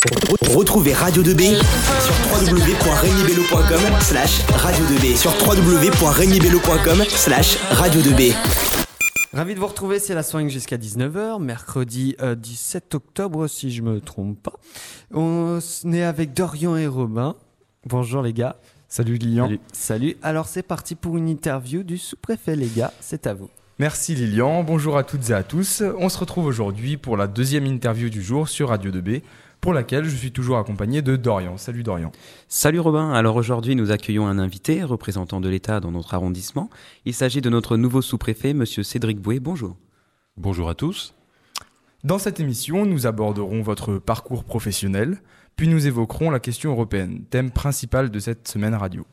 Retrouvez Radio 2B sur www.regnibello.com slash radio 2B sur www.regnibello.com slash radio 2B. Ravi de vous retrouver, c'est la soirée jusqu'à 19h, mercredi 17 octobre si je me trompe pas. On est avec Dorian et Robin. Bonjour les gars. Salut Lilian. Salut. Salut. Alors c'est parti pour une interview du sous-préfet les gars, c'est à vous. Merci Lilian, bonjour à toutes et à tous. On se retrouve aujourd'hui pour la deuxième interview du jour sur Radio 2B, pour laquelle je suis toujours accompagné de Dorian. Salut Dorian. Salut Robin, alors aujourd'hui nous accueillons un invité, représentant de l'État dans notre arrondissement. Il s'agit de notre nouveau sous-préfet, monsieur Cédric Bouet. Bonjour. Bonjour à tous. Dans cette émission, nous aborderons votre parcours professionnel, puis nous évoquerons la question européenne, thème principal de cette semaine radio.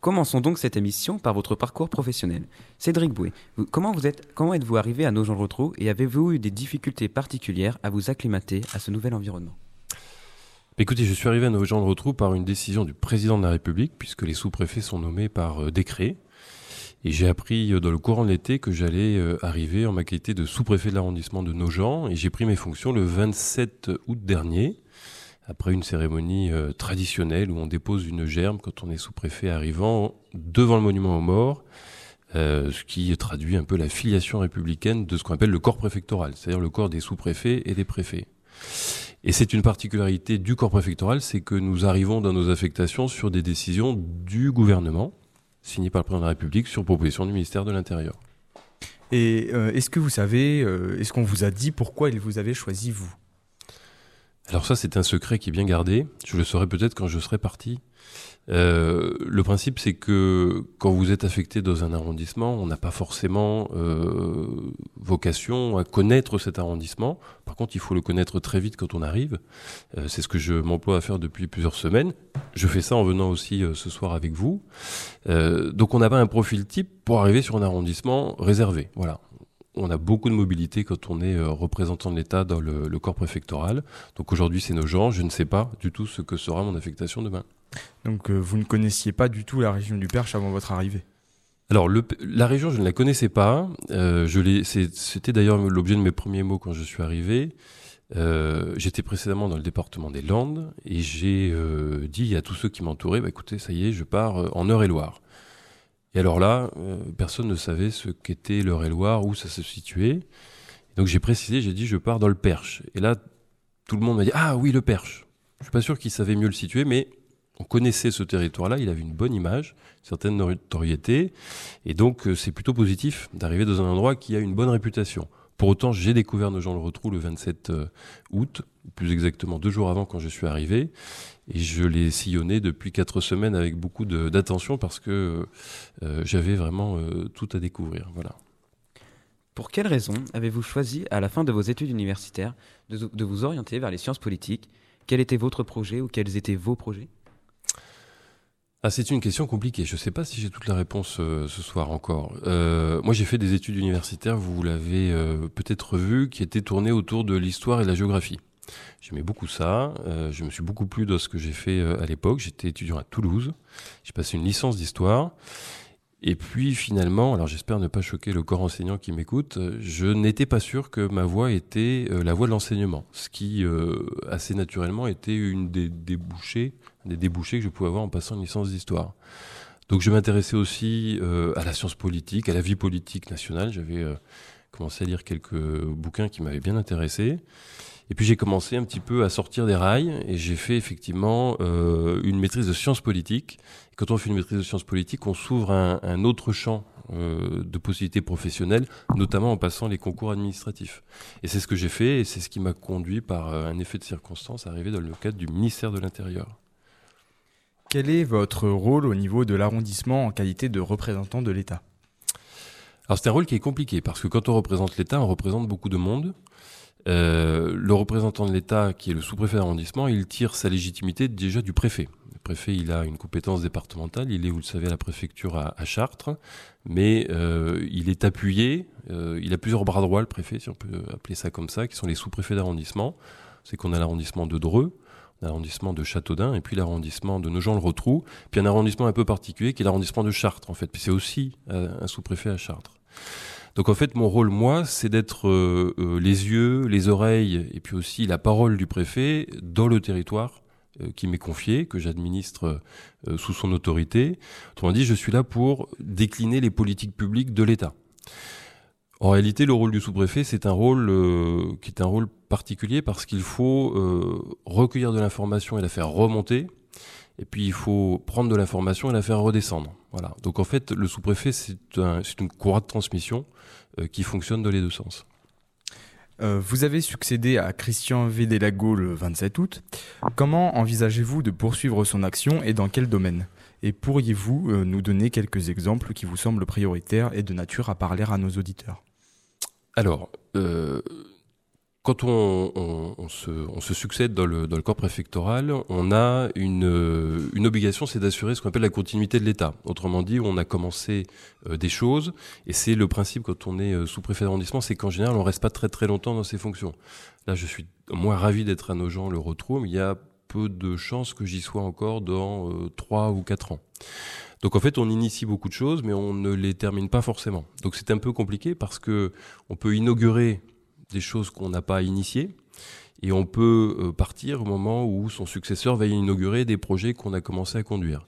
Commençons donc cette émission par votre parcours professionnel. Cédric Bouet, comment, vous êtes, comment êtes-vous arrivé à Nogent-le-Rotrou et avez-vous eu des difficultés particulières à vous acclimater à ce nouvel environnement? Écoutez, je suis arrivé à Nogent-le-Rotrou par une décision du président de la République, puisque les sous-préfets sont nommés par euh, décret. Et j'ai appris euh, dans le courant de l'été que j'allais euh, arriver en ma qualité de sous-préfet de l'arrondissement de Nogent, et j'ai pris mes fonctions le 27 août dernier après une cérémonie traditionnelle où on dépose une germe quand on est sous-préfet arrivant devant le monument aux morts, ce qui traduit un peu la filiation républicaine de ce qu'on appelle le corps préfectoral, c'est-à-dire le corps des sous-préfets et des préfets. Et c'est une particularité du corps préfectoral, c'est que nous arrivons dans nos affectations sur des décisions du gouvernement, signées par le président de la République sur proposition du ministère de l'Intérieur. Et euh, est-ce que vous savez, est-ce qu'on vous a dit pourquoi il vous avait choisi vous? Alors ça, c'est un secret qui est bien gardé. Je le saurai peut-être quand je serai parti. Euh, le principe, c'est que quand vous êtes affecté dans un arrondissement, on n'a pas forcément euh, vocation à connaître cet arrondissement. Par contre, il faut le connaître très vite quand on arrive. Euh, c'est ce que je m'emploie à faire depuis plusieurs semaines. Je fais ça en venant aussi ce soir avec vous. donc, on n'a pas un profil type pour arriver sur un arrondissement réservé. Voilà on a beaucoup de mobilité quand on est euh, représentant de l'État dans le, corps préfectoral. Donc aujourd'hui, c'est nos gens. Je ne sais pas du tout ce que sera mon affectation demain. Donc euh, vous ne connaissiez pas du tout la région du Perche avant votre arrivée? Alors la région, je ne la connaissais pas. Euh, c'était d'ailleurs l'objet de mes premiers mots quand je suis arrivé. J'étais précédemment dans le département des Landes et j'ai dit à tous ceux qui m'entouraient, bah, écoutez, ça y est, je pars en Eure-et-Loire. Et alors là, euh, personne ne savait ce qu'était l'Eure-et-Loire, où ça se situait. donc j'ai précisé, j'ai dit je pars dans le Perche. Et là, tout le monde m'a dit ah oui le Perche. Je suis pas sûr qu'il savait mieux le situer, mais on connaissait ce territoire-là, il avait une bonne image, certaine notoriété, et donc euh, c'est plutôt positif d'arriver dans un endroit qui a une bonne réputation. Pour autant, j'ai découvert nos gens le retrou le 27 euh, août, plus exactement deux jours avant quand je suis arrivé, et je l'ai sillonné depuis quatre semaines avec beaucoup d'attention parce que euh, j'avais vraiment euh, tout à découvrir. Voilà. Pour quelles raisons avez-vous choisi, à la fin de vos études universitaires, de, vous orienter vers les sciences politiques? Quel était votre projet ou quels étaient vos projets? Ah, c'est une question compliquée. Je ne sais pas si j'ai toute la réponse euh, ce soir encore. moi, j'ai fait des études universitaires, vous l'avez peut-être vu, qui étaient tournées autour de l'histoire et de la géographie. J'aimais beaucoup ça. Euh, je me suis beaucoup plu dans ce que j'ai fait euh, à l'époque. J'étais étudiant à Toulouse. J'ai passé une licence d'histoire. Et puis finalement, alors j'espère ne pas choquer le corps enseignant qui m'écoute, je n'étais pas sûr que ma voie était euh, la voie de l'enseignement, ce qui assez naturellement était une des débouchés, des débouchés que je pouvais avoir en passant une licence d'histoire. Donc je m'intéressais aussi à la science politique, à la vie politique nationale. J'avais commencé à lire quelques bouquins qui m'avaient bien intéressé. Et puis j'ai commencé un petit peu à sortir des rails et j'ai fait effectivement euh, une maîtrise de sciences politiques. Et quand on fait une maîtrise de sciences politiques, on s'ouvre un, un, autre champ euh, de possibilités professionnelles, notamment en passant les concours administratifs. Et c'est ce que j'ai fait et c'est ce qui m'a conduit par euh, un effet de circonstance à arriver dans le cadre du ministère de l'Intérieur. Quel est votre rôle au niveau de l'arrondissement en qualité de représentant de l'État? Alors c'est un rôle qui est compliqué parce que quand on représente l'État, on représente beaucoup de monde. Euh, le représentant de l'État, qui est le sous-préfet d'arrondissement, il tire sa légitimité déjà du préfet. Le préfet, il a une compétence départementale, il est, vous le savez, à la préfecture à, Chartres, mais euh, il est appuyé, euh, il a plusieurs bras droits, le préfet, si on peut appeler ça comme ça, qui sont les sous-préfets d'arrondissement. C'est qu'on a l'arrondissement de Dreux, l'arrondissement de Châteaudun, et puis l'arrondissement de Nogent-le-Rotrou, puis un arrondissement un peu particulier qui est l'arrondissement de Chartres, en fait. Puis c'est aussi un sous-préfet à Chartres. Donc en fait, mon rôle, moi, c'est d'être euh, euh, les yeux, les oreilles et puis aussi la parole du préfet dans le territoire euh, qui m'est confié, que j'administre sous son autorité. Autrement dit, je suis là pour décliner les politiques publiques de l'État. En réalité, le rôle du sous-préfet, c'est un rôle qui est un rôle particulier parce qu'il faut recueillir de l'information et la faire remonter, et puis il faut prendre de l'information et la faire redescendre. Voilà. Donc en fait, le sous-préfet, c'est un, c'est une courroie de transmission euh, qui fonctionne dans les deux sens. Euh, vous avez succédé à Christian Védélago le 27 août. Comment envisagez-vous de poursuivre son action et dans quel domaine? Et pourriez-vous euh, nous donner quelques exemples qui vous semblent prioritaires et de nature à parler à nos auditeurs? Alors, quand on, se, succède dans le, corps préfectoral, on a une, obligation, c'est d'assurer ce qu'on appelle la continuité de l'État. Autrement dit, on a commencé euh, des choses, et c'est le principe quand on est euh, sous-préfet d'arrondissement, c'est qu'en général, on reste pas très très longtemps dans ses fonctions. Là, je suis moins ravi d'être à Nogent le retrouve, mais il y a peu de chances que j'y sois encore dans euh, trois ou quatre ans. Donc en fait, on initie beaucoup de choses, mais on ne les termine pas forcément. Donc c'est un peu compliqué parce que on peut inaugurer des choses qu'on n'a pas initiées et on peut euh, partir au moment où son successeur va inaugurer des projets qu'on a commencé à conduire.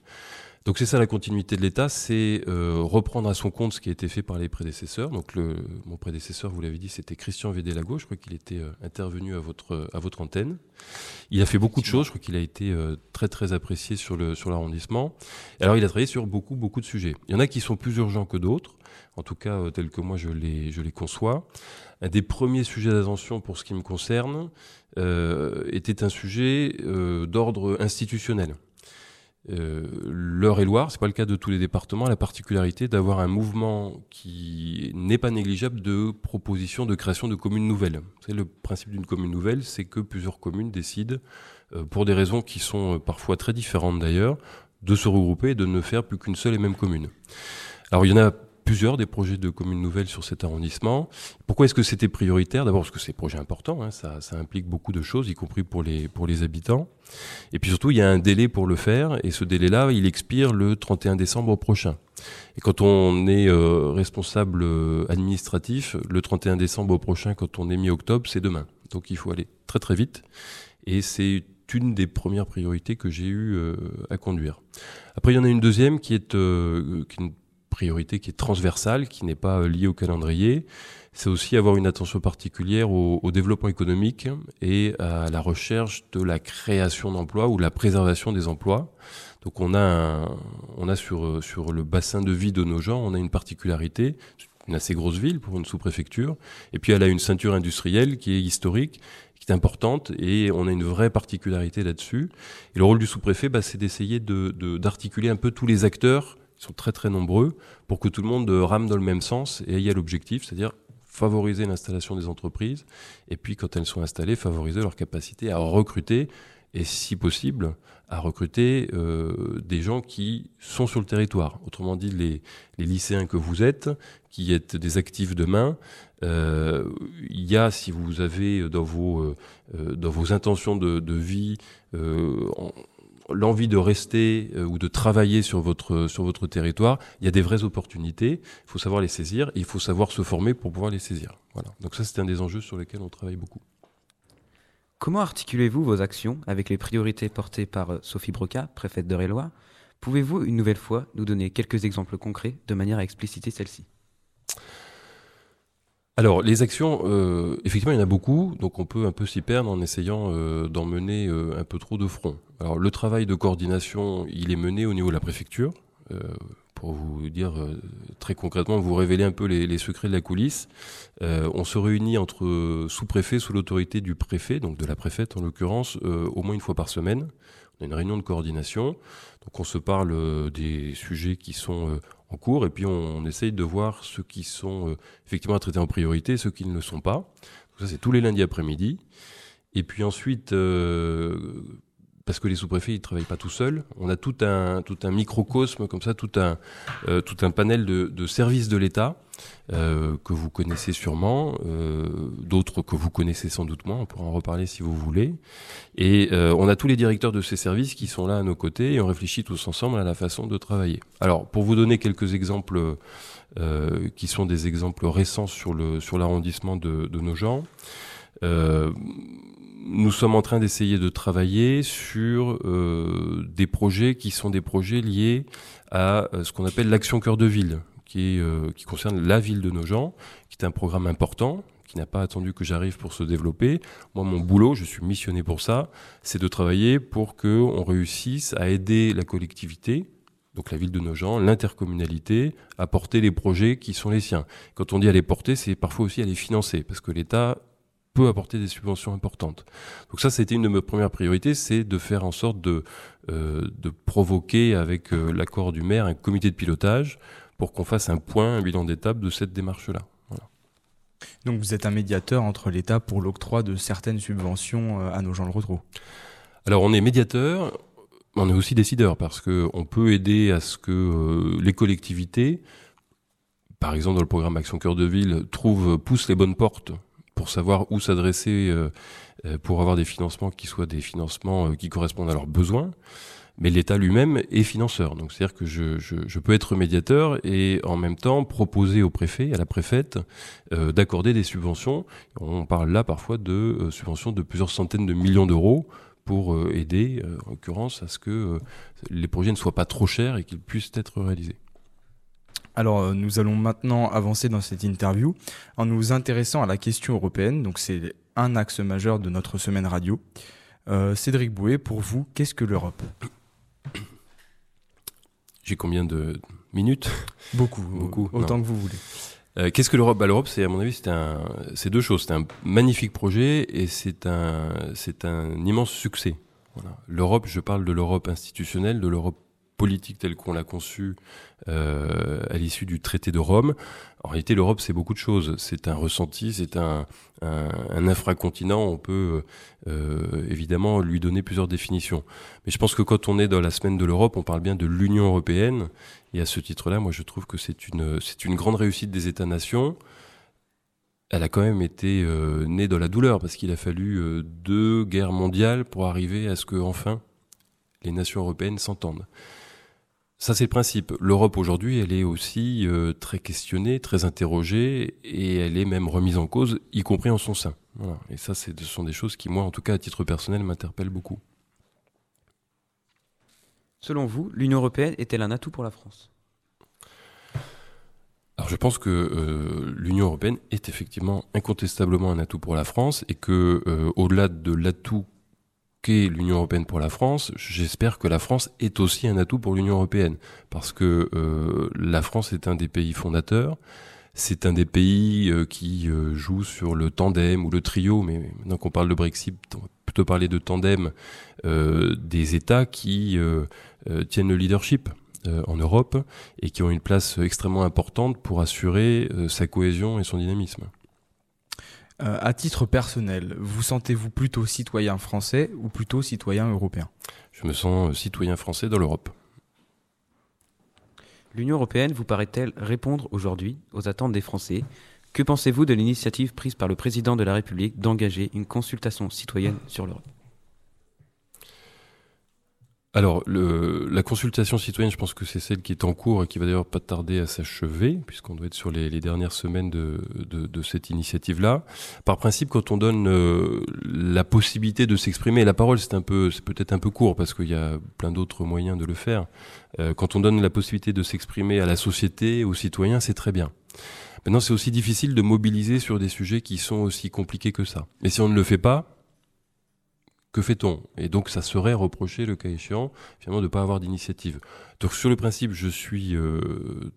Donc c'est ça la continuité de l'État, c'est euh, reprendre à son compte ce qui a été fait par les prédécesseurs. Donc le, mon prédécesseur, vous l'avez dit, c'était Christian Védélago. Je crois qu'il était euh, intervenu à votre à votre antenne. Il a fait beaucoup de choses. Je crois qu'il a été euh, très très apprécié sur le sur l'arrondissement. Alors il a travaillé sur beaucoup beaucoup de sujets. Il y en a qui sont plus urgents que d'autres. En tout cas, euh, tels que moi je les je les conçois. Un des premiers sujets d'attention pour ce qui me concerne euh, était un sujet d'ordre institutionnel. Euh, L'Eure-et-Loire, c'est pas le cas de tous les départements, la particularité d'avoir un mouvement qui n'est pas négligeable de proposition de création de communes nouvelles. Savez, le principe d'une commune nouvelle, c'est que plusieurs communes décident, euh, pour des raisons qui sont euh, parfois très différentes d'ailleurs, de se regrouper et de ne faire plus qu'une seule et même commune. Alors il y en a plusieurs des projets de communes nouvelles sur cet arrondissement. Pourquoi est-ce que c'était prioritaire? D'abord parce que c'est un projet important, hein, ça, ça implique beaucoup de choses, y compris pour les, pour les habitants. Et puis surtout, il y a un délai pour le faire, et ce délai-là, il expire le 31 décembre prochain. Et quand on est euh, responsable euh, administratif, le 31 décembre prochain, quand on est mi-octobre, c'est demain. Donc il faut aller très très vite, et c'est une des premières priorités que j'ai eu euh, à conduire. Après, il y en a une deuxième qui est, euh, qui est priorité qui est transversale, qui n'est pas euh, liée au calendrier. C'est aussi avoir une attention particulière au, développement économique et à la recherche de la création d'emplois ou la préservation des emplois. Donc on a, on a sur, euh, sur le bassin de vie de nos gens, on a une particularité, une assez grosse ville pour une sous-préfecture, et puis elle a une ceinture industrielle qui est historique, qui est importante, et on a une vraie particularité là-dessus. Et le rôle du sous-préfet, bah, c'est d'essayer de, de- d'articuler un peu tous les acteurs, qui sont très très nombreux, pour que tout le monde euh, rame dans le même sens et aille à l'objectif, c'est-à-dire favoriser l'installation des entreprises, et puis quand elles sont installées, favoriser leur capacité à recruter, et si possible, à recruter euh, des gens qui sont sur le territoire. Autrement dit, les, les lycéens que vous êtes, qui êtes des actifs demain, euh, il y a, si vous avez dans vos, euh, dans vos intentions de, de vie en- l'envie de rester euh, ou de travailler sur votre, sur votre territoire, il y a des vraies opportunités. Il faut savoir les saisir et il faut savoir se former pour pouvoir les saisir. Voilà. Donc ça, c'est un des enjeux sur lesquels on travaille beaucoup. Comment articulez-vous vos actions avec les priorités portées par euh, Sophie Broca, préfète de Réloir? Pouvez-vous une nouvelle fois nous donner quelques exemples concrets de manière à expliciter celle-ci? Alors, les actions, euh, effectivement, il y en a beaucoup, donc on peut un peu s'y perdre en essayant euh, d'en mener euh, un peu trop de front. Alors, le travail de coordination, il est mené au niveau de la préfecture. Euh, pour vous dire euh, très concrètement, vous révéler un peu les, secrets de la coulisse. On se réunit entre sous-préfets sous l'autorité du préfet, donc de la préfète en l'occurrence, au moins une fois par semaine. On a une réunion de coordination, donc on se parle des sujets qui sont cours et puis on, essaye de voir ceux qui sont euh, effectivement à traiter en priorité, ceux qui ne le sont pas. Donc ça c'est tous les lundis après-midi. Et puis ensuite, euh, parce que les sous-préfets ils travaillent pas tout seuls. On a tout un tout un microcosme comme ça, tout un euh, tout un panel de, de services de l'État euh, que vous connaissez sûrement, euh, d'autres que vous connaissez sans doute moins. On pourra en reparler si vous voulez. Et euh, on a tous les directeurs de ces services qui sont là à nos côtés et on réfléchit tous ensemble à la façon de travailler. Alors pour vous donner quelques exemples euh, qui sont des exemples récents sur le sur l'arrondissement de, de nos gens. Euh, nous sommes en train d'essayer de travailler sur euh, des projets qui sont des projets liés à euh, ce qu'on appelle l'action cœur de ville, qui, est, euh, qui concerne la ville de nos gens, qui est un programme important, qui n'a pas attendu que j'arrive pour se développer. Moi, mon boulot, je suis missionné pour ça, c'est de travailler pour que on réussisse à aider la collectivité, donc la ville de nos gens, l'intercommunalité, à porter les projets qui sont les siens. Quand on dit à les porter, c'est parfois aussi à les financer, parce que l'État peut apporter des subventions importantes. Donc ça, c'était une de mes premières priorités, c'est de faire en sorte de, euh, de provoquer avec euh, l'accord du maire un comité de pilotage pour qu'on fasse un point, un bilan d'étape de cette démarche-là. Voilà. Donc vous êtes un médiateur entre l'État pour l'octroi de certaines subventions euh, à nos gens le retrouve. Alors on est médiateur, on est aussi décideur parce que on peut aider à ce que euh, les collectivités, par exemple dans le programme Action Cœur de Ville, trouvent, poussent les bonnes portes pour savoir où s'adresser euh, euh, pour avoir des financements qui soient des financements euh, qui correspondent à leurs besoins. Mais l'État lui-même est financeur. Donc c'est-à-dire que je, peux être médiateur et en même temps proposer au préfet, à la préfète, d'accorder des subventions. On parle là parfois de subventions de plusieurs centaines de millions d'euros pour aider, en l'occurrence, à ce que les projets ne soient pas trop chers et qu'ils puissent être réalisés. Alors, euh, nous allons maintenant avancer dans cette interview en nous intéressant à la question européenne. Donc, c'est un axe majeur de notre semaine radio. Euh, Cédric Bouet, pour vous, qu'est-ce que l'Europe? J'ai combien de minutes? Beaucoup, Beaucoup, autant non. que vous voulez. Euh, Qu'est-ce que l'Europe? Bah, L'Europe, c'est à mon avis, c'est un, c'est deux choses. C'est un magnifique projet et c'est un, c'est un immense succès. Voilà. L'Europe, je parle de l'Europe institutionnelle, de l'Europe politique telle qu'on l'a conçue euh, à l'issue du traité de Rome. En réalité, l'Europe, c'est beaucoup de choses. C'est un ressenti, c'est un, un, un infracontinent. On peut euh, évidemment lui donner plusieurs définitions. Mais je pense que quand on est dans la semaine de l'Europe, on parle bien de l'Union européenne. Et à ce titre-là, moi, je trouve que c'est une, c'est une grande réussite des États-nations. Elle a quand même été euh, née dans la douleur parce qu'il a fallu euh, deux guerres mondiales pour arriver à ce que enfin les nations européennes s'entendent. Ça, c'est le principe. L'Europe aujourd'hui, elle est aussi euh, très questionnée, très interrogée, et elle est même remise en cause, y compris en son sein. Voilà. Et ça, ce sont des choses qui, moi, en tout cas, à titre personnel, m'interpellent beaucoup. Selon vous, l'Union européenne est-elle un atout pour la France? Alors, je pense que euh, l'Union européenne est effectivement incontestablement un atout pour la France, et que, euh, au-delà de l'atout l'Union européenne pour la France, j'espère que la France est aussi un atout pour l'Union européenne, parce que euh, la France est un des pays fondateurs, c'est un des pays euh, qui euh, joue sur le tandem ou le trio, mais maintenant qu'on parle de Brexit, on va plutôt parler de tandem euh, des États qui euh, euh, tiennent le leadership en Europe et qui ont une place extrêmement importante pour assurer sa cohésion et son dynamisme. Euh, à titre personnel, vous sentez-vous plutôt citoyen français ou plutôt citoyen européen? Je me sens euh, citoyen français dans l'Europe. L'Union européenne vous paraît-elle répondre aujourd'hui aux attentes des Français? Que pensez-vous de l'initiative prise par le président de la République d'engager une consultation citoyenne sur l'Europe? Alors, le, la consultation citoyenne, je pense que c'est celle qui est en cours et qui va d'ailleurs pas tarder à s'achever, puisqu'on doit être sur les, dernières semaines de, de, de cette initiative-là. Par principe, quand on donne euh, la possibilité de s'exprimer, la parole, c'est un peu, c'est peut-être un peu court parce qu'il y a plein d'autres moyens de le faire. Euh, quand on donne la possibilité de s'exprimer à la société, aux citoyens, c'est très bien. Maintenant, c'est aussi difficile de mobiliser sur des sujets qui sont aussi compliqués que ça. Mais si on ne le fait pas, que fait-on? Et donc, ça serait reproché, le cas échéant, finalement, de ne pas avoir d'initiative. Donc, sur le principe, je suis euh,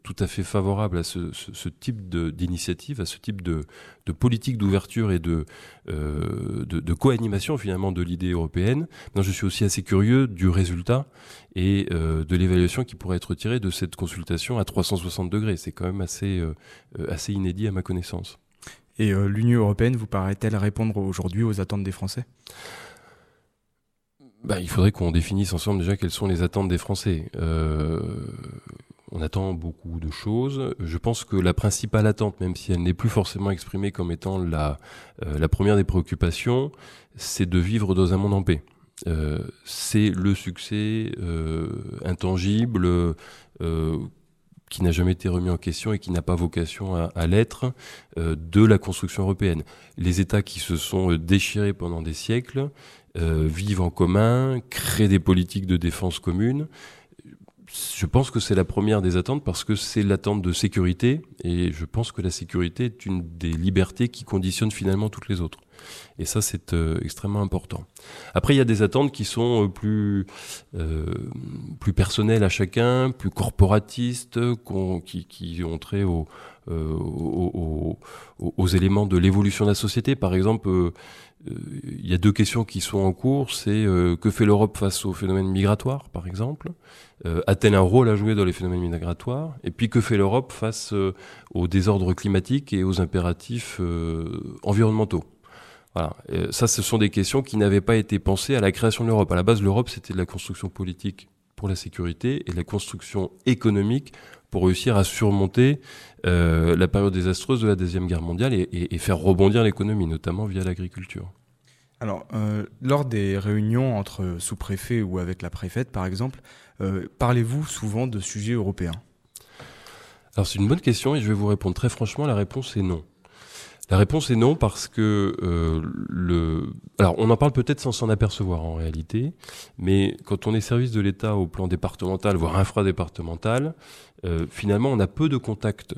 tout à fait favorable à ce, ce, ce type d'initiative, à ce type de, de politique d'ouverture et de, euh, de, de co-animation, finalement, de l'idée européenne. Maintenant, je suis aussi assez curieux du résultat et euh, de l'évaluation qui pourrait être tirée de cette consultation à 360 degrés. C'est quand même assez, euh, assez inédit à ma connaissance. Et euh, l'Union européenne vous paraît-elle répondre aujourd'hui aux attentes des Français? Bah, il faudrait qu'on définisse ensemble déjà quelles sont les attentes des Français. Euh, on attend beaucoup de choses. Je pense que la principale attente, même si elle n'est plus forcément exprimée comme étant la, euh, la première des préoccupations, c'est de vivre dans un monde en paix. Euh, c'est le succès euh, intangible euh, qui n'a jamais été remis en question et qui n'a pas vocation à, à l'être euh, de la construction européenne. Les États qui se sont déchirés pendant des siècles vivent en commun, créent des politiques de défense communes. Je pense que c'est la première des attentes parce que c'est l'attente de sécurité et je pense que la sécurité est une des libertés qui conditionne finalement toutes les autres. Et ça, c'est euh, extrêmement important. Après, il y a des attentes qui sont euh, plus, euh, plus personnelles à chacun, plus corporatistes, qui, ont trait au, euh, aux, éléments de l'évolution de la société. Par exemple, euh, euh, il y a deux questions qui sont en cours. C'est euh, que fait l'Europe face aux phénomènes migratoires, par exemple? Euh, A-t-elle un rôle à jouer dans les phénomènes migratoires? Et puis que fait l'Europe face euh, aux désordres climatiques et aux impératifs euh, environnementaux? Voilà. Euh, ça, ce sont des questions qui n'avaient pas été pensées à la création de l'Europe. À la base, l'Europe, c'était de la construction politique pour la sécurité et de la construction économique pour réussir à surmonter euh, la période désastreuse de la Deuxième Guerre mondiale et, et- et faire rebondir l'économie, notamment via l'agriculture. Alors, euh, lors des réunions entre sous-préfets ou avec la préfète, par exemple, euh, parlez-vous souvent de sujets européens? Alors c'est une bonne question et je vais vous répondre très franchement, la réponse est non. La réponse est non parce que euh, le. Alors on en parle peut-être sans s'en apercevoir en réalité, mais quand on est service de l'État au plan départemental, voire infradépartemental, euh, finalement on a peu de contacts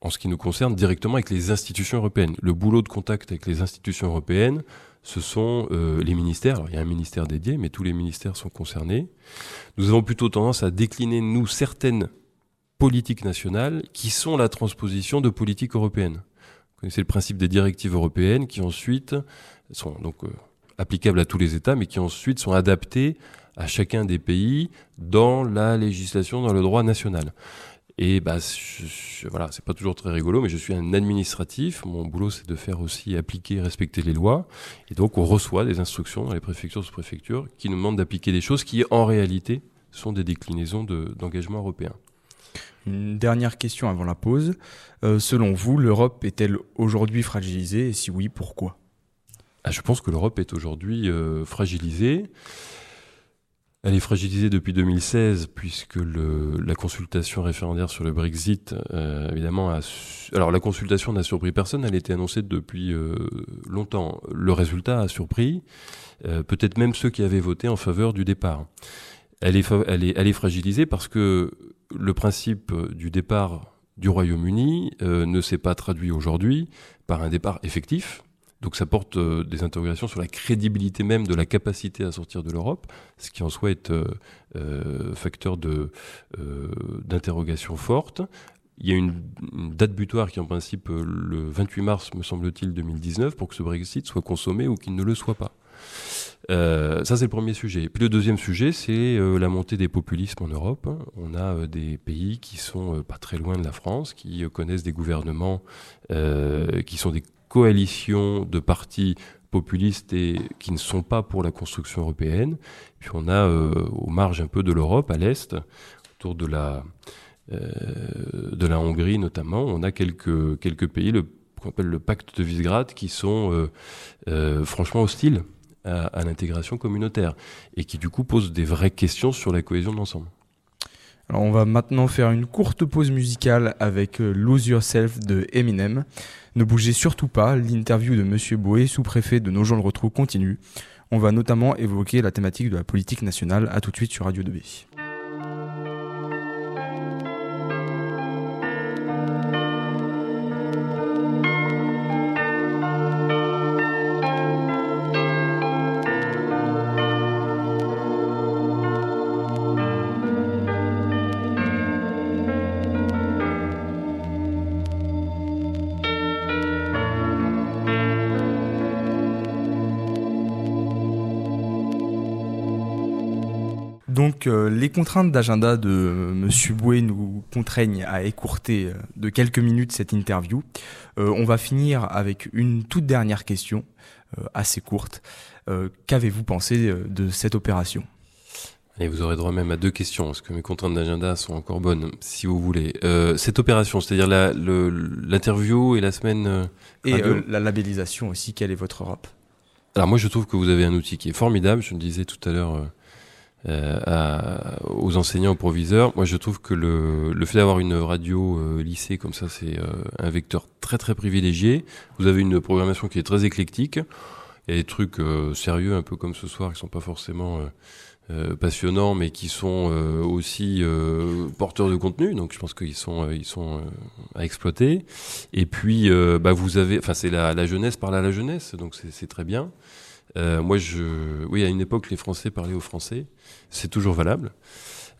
en ce qui nous concerne directement avec les institutions européennes. Le boulot de contact avec les institutions européennes, ce sont euh, les ministères. Alors il y a un ministère dédié, mais tous les ministères sont concernés. Nous avons plutôt tendance à décliner nous certaines politiques nationales qui sont la transposition de politiques européennes. Vous connaissez le principe des directives européennes qui ensuite sont donc euh, applicables à tous les États, mais qui ensuite sont adaptées à chacun des pays dans la législation, dans le droit national. Et bah, je, je- voilà, c'est pas toujours très rigolo, mais je suis un administratif. Mon boulot, c'est de faire aussi appliquer, et respecter les lois. Et donc, on reçoit des instructions dans les préfectures, sous-préfectures, qui nous demandent d'appliquer des choses qui, en réalité, sont des déclinaisons de- d'engagement européen. Une dernière question avant la pause. Euh, selon vous, l'Europe est-elle aujourd'hui fragilisée Et si oui, pourquoi? Ah, je pense que l'Europe est aujourd'hui euh, fragilisée. Elle est fragilisée depuis 2016 puisque la consultation référendaire sur le Brexit, euh, évidemment, a alors la consultation n'a surpris personne. Elle était annoncée depuis longtemps. Le résultat a surpris peut-être même ceux qui avaient voté en faveur du départ. Elle est fragilisée parce que le principe du départ du Royaume-Uni euh, ne s'est pas traduit aujourd'hui par un départ effectif. Donc ça porte euh, des interrogations sur la crédibilité même de la capacité à sortir de l'Europe, ce qui en soi est euh, euh, facteur euh, d'interrogation forte. Il y a une, une date butoir qui est en principe euh, le 28 mars, me semble-t-il, 2019, pour que ce Brexit soit consommé ou qu'il ne le soit pas. Euh, ça, c'est le premier sujet. Puis le deuxième sujet, c'est euh, la montée des populismes en Europe. On a euh, des pays qui sont euh, pas très loin de la France, qui euh, connaissent des gouvernements qui sont des coalitions de partis populistes et qui ne sont pas pour la construction européenne. Puis on a aux marges un peu de l'Europe, à l'est, autour de la de la Hongrie notamment, on a quelques quelques pays, le qu'on appelle le pacte de Visegrad, qui sont franchement hostiles à, l'intégration communautaire et qui du coup posent des vraies questions sur la cohésion de l'ensemble. Alors on va maintenant faire une courte pause musicale avec euh, Lose Yourself de Eminem. Ne bougez surtout pas, l'interview de Monsieur Boé, sous-préfet de Nogent le Retrou, continue. On va notamment évoquer la thématique de la politique nationale. À tout de suite sur Radio 2B. Euh, les contraintes d'agenda de euh, Monsieur Boué nous contraignent à écourter euh, de quelques minutes cette interview. Euh, on va finir avec une toute dernière question. assez courte. Qu'avez-vous pensé de cette opération? Et vous aurez droit même à deux questions, parce que mes contraintes d'agenda sont encore bonnes, si vous voulez. Euh, cette opération, c'est-à-dire l'interview et la semaine... Euh, et euh, la labellisation aussi, quelle est votre Europe? Alors moi, je trouve que vous avez un outil qui est formidable, je le disais tout à l'heure aux enseignants, aux proviseurs. Moi, je trouve que le, le fait d'avoir une radio lycée comme ça, c'est un vecteur très très privilégié. Vous avez une programmation qui est très éclectique. Il y a des trucs sérieux, un peu comme ce soir, qui sont pas forcément euh, passionnants, mais qui sont euh, aussi euh, porteurs de contenu. Donc, je pense qu'ils sont, ils sont à exploiter. Et puis, bah, vous avez, enfin, c'est la, la, jeunesse parle à la jeunesse, donc c'est très bien. Moi, je, oui, à une époque, les Français parlaient aux Français. C'est toujours valable.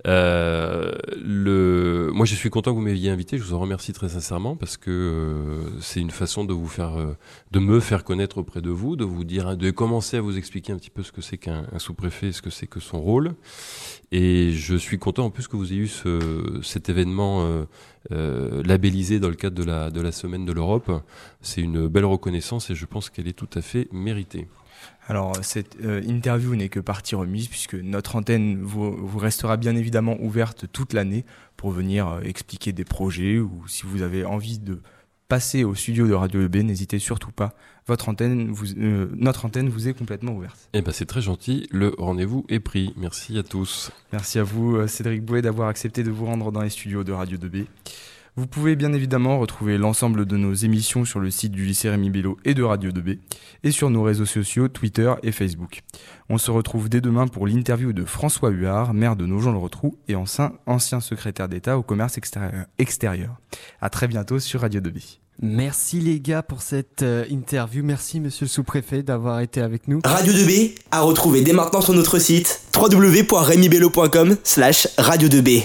Euh, le... Moi, je suis content que vous m'ayez invité. Je vous en remercie très sincèrement parce que euh, c'est une façon de vous faire, euh, de me faire connaître auprès de vous, de vous dire, de commencer à vous expliquer un petit peu ce que c'est qu'un sous-préfet, ce que c'est que son rôle. Et je suis content en plus que vous ayez eu ce, cet événement labellisé dans le cadre de la, de la semaine de l'Europe. C'est une belle reconnaissance et je pense qu'elle est tout à fait méritée. Alors, cette euh, interview n'est que partie remise puisque notre antenne vous, restera bien évidemment ouverte toute l'année pour venir euh, expliquer des projets ou si vous avez envie de passer au studio de Radio EB, n'hésitez surtout pas. Votre antenne, vous, euh, notre antenne vous est complètement ouverte. Eh ben, c'est très gentil. Le rendez-vous est pris. Merci à tous. Merci à vous, Cédric Bouet, d'avoir accepté de vous rendre dans les studios de Radio 2B. Vous pouvez bien évidemment retrouver l'ensemble de nos émissions sur le site du lycée Rémi Bello et de Radio 2B et sur nos réseaux sociaux Twitter et Facebook. On se retrouve dès demain pour l'interview de François Huard, maire de Nogent-le-Rotrou et ancien, ancien secrétaire d'État au commerce extérieur. À très bientôt sur Radio 2B. Merci les gars pour cette euh, interview. Merci monsieur le sous-préfet d'avoir été avec nous. Radio 2B à retrouver dès maintenant sur notre site www.remibello.com slash radio 2B.